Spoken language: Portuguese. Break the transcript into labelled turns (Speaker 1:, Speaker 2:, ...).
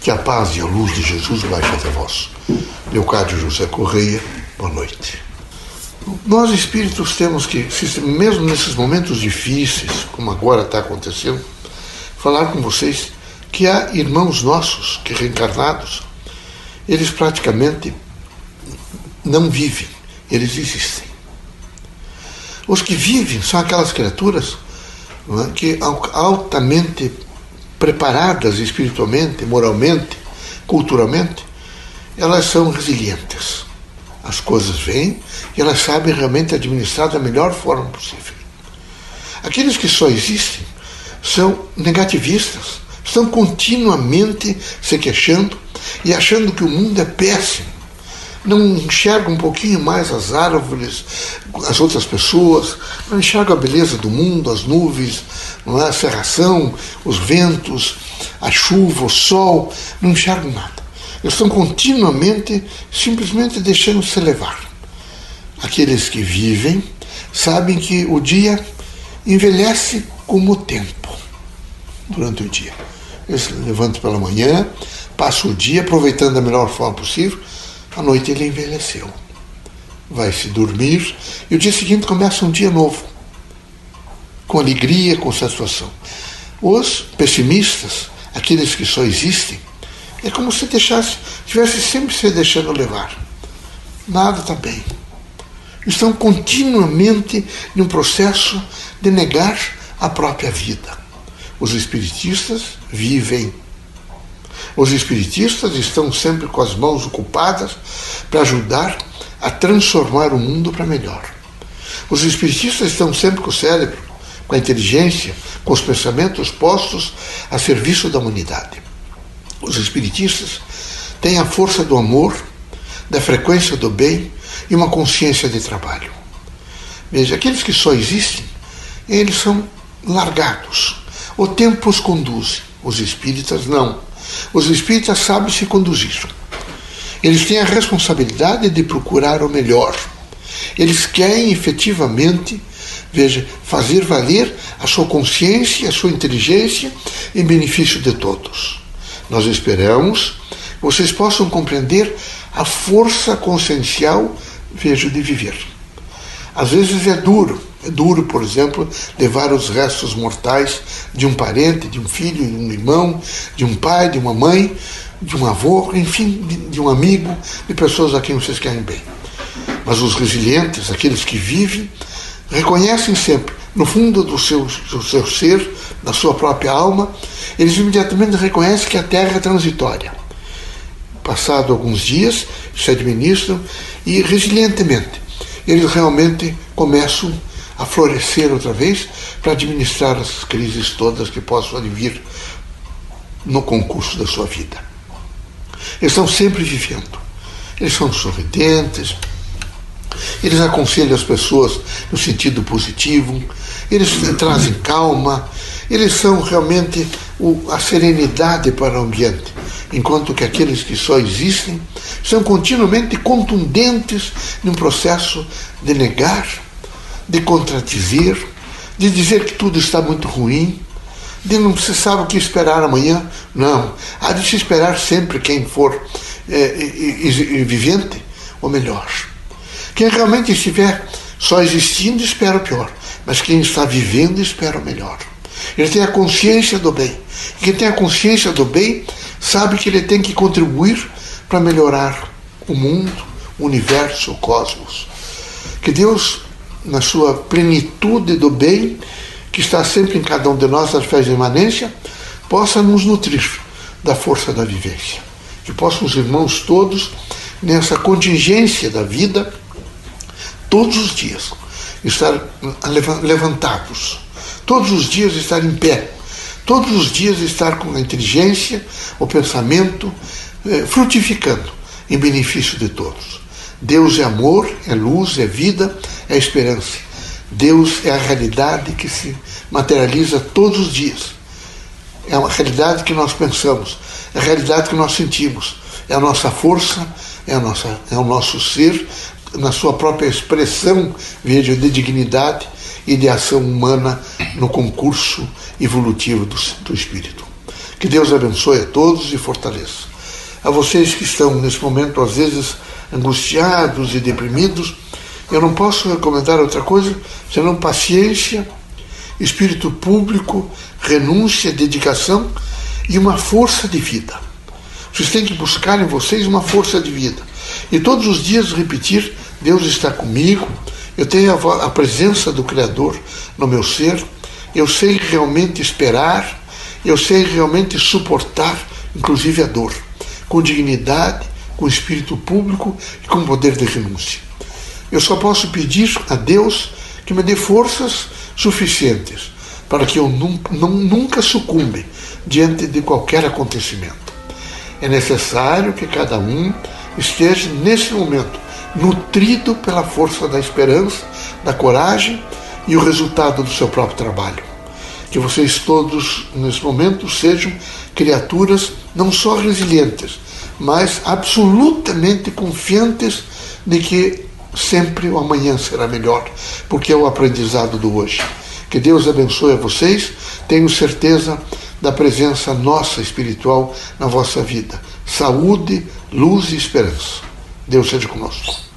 Speaker 1: Que a paz e a luz de Jesus baixe até vós. Leocádio José Correia, boa noite. Nós espíritos temos que, mesmo nesses momentos difíceis, como agora está acontecendo, falar com vocês que há irmãos nossos que reencarnados, eles praticamente não vivem, eles existem. Os que vivem são aquelas criaturas é, que altamente preparadas espiritualmente, moralmente, culturalmente, elas são resilientes. As coisas vêm e elas sabem realmente administrar da melhor forma possível. Aqueles que só existem são negativistas, estão continuamente se queixando e achando que o mundo é péssimo. Não enxergam um pouquinho mais as árvores, as outras pessoas, não enxergam a beleza do mundo, as nuvens, é? a serração, os ventos, a chuva, o sol, não enxergam nada. Eles estão continuamente, simplesmente deixando-se levar. Aqueles que vivem sabem que o dia envelhece como o tempo durante o dia. Eles levantam pela manhã, passam o dia aproveitando da melhor forma possível, à noite ele envelheceu. Vai se dormir e o dia seguinte começa um dia novo, com alegria, com satisfação. Os pessimistas, aqueles que só existem, é como se deixasse, tivesse sempre se deixando levar. Nada está bem. Estão continuamente em um processo de negar a própria vida. Os espiritistas vivem. Os espiritistas estão sempre com as mãos ocupadas para ajudar a transformar o mundo para melhor. Os espiritistas estão sempre com o cérebro, com a inteligência, com os pensamentos postos a serviço da humanidade. Os espiritistas têm a força do amor, da frequência do bem e uma consciência de trabalho. Veja, aqueles que só existem, eles são largados o tempo os conduz. Os espíritas não. Os espíritas sabem se conduzir. Eles têm a responsabilidade de procurar o melhor. Eles querem efetivamente, veja, fazer valer a sua consciência, a sua inteligência em benefício de todos. Nós esperamos que vocês possam compreender a força consciencial, veja, de viver. Às vezes é duro, é duro, por exemplo, levar os restos mortais de um parente, de um filho, de um irmão, de um pai, de uma mãe, de um avô, enfim, de, de um amigo, de pessoas a quem vocês querem bem. Mas os resilientes, aqueles que vivem, reconhecem sempre, no fundo do seu, do seu ser, da sua própria alma, eles imediatamente reconhecem que a Terra é transitória. Passado alguns dias, se administram e resilientemente eles realmente começam a florescer outra vez para administrar as crises todas que possam advir no concurso da sua vida. Eles estão sempre vivendo. Eles são sorridentes, eles aconselham as pessoas no sentido positivo, eles trazem calma, eles são realmente a serenidade para o ambiente, enquanto que aqueles que só existem são continuamente contundentes num processo de negar de contradizer, de dizer que tudo está muito ruim, de não se sabe o que esperar amanhã. Não. Há de se esperar sempre quem for é, vivente, ou melhor. Quem realmente estiver só existindo, espera o pior. Mas quem está vivendo, espera o melhor. Ele tem a consciência do bem. E quem tem a consciência do bem, sabe que ele tem que contribuir para melhorar o mundo, o universo, o cosmos. Que Deus na sua plenitude do bem, que está sempre em cada um de nós, através da imanência, possa nos nutrir da força da vivência. Que possam os irmãos todos, nessa contingência da vida, todos os dias, estar levantados, todos os dias estar em pé, todos os dias estar com a inteligência, o pensamento, eh, frutificando em benefício de todos. Deus é amor, é luz, é vida, é esperança. Deus é a realidade que se materializa todos os dias. É uma realidade que nós pensamos, é a realidade que nós sentimos, é a nossa força, é, a nossa, é o nosso ser, na sua própria expressão, veja, de dignidade e de ação humana no concurso evolutivo do, do espírito. Que Deus abençoe a todos e fortaleça. A vocês que estão nesse momento, às vezes, angustiados e deprimidos, eu não posso recomendar outra coisa senão paciência, espírito público, renúncia, dedicação e uma força de vida. Vocês têm que buscar em vocês uma força de vida. E todos os dias repetir: Deus está comigo, eu tenho a, a presença do Criador no meu ser, eu sei realmente esperar, eu sei realmente suportar, inclusive a dor, com dignidade, com espírito público e com poder de renúncia. Eu só posso pedir a Deus que me dê forças suficientes para que eu nunca, sucumbe diante de qualquer acontecimento. É necessário que cada um esteja nesse momento nutrido pela força da esperança, da coragem e o resultado do seu próprio trabalho. Que vocês todos, nesse momento, sejam criaturas não só resilientes, mas absolutamente confiantes de que sempre o amanhã será melhor, porque é o aprendizado do hoje. Que Deus abençoe a vocês, tenho certeza da presença nossa espiritual na vossa vida. Saúde, luz e esperança. Deus seja conosco.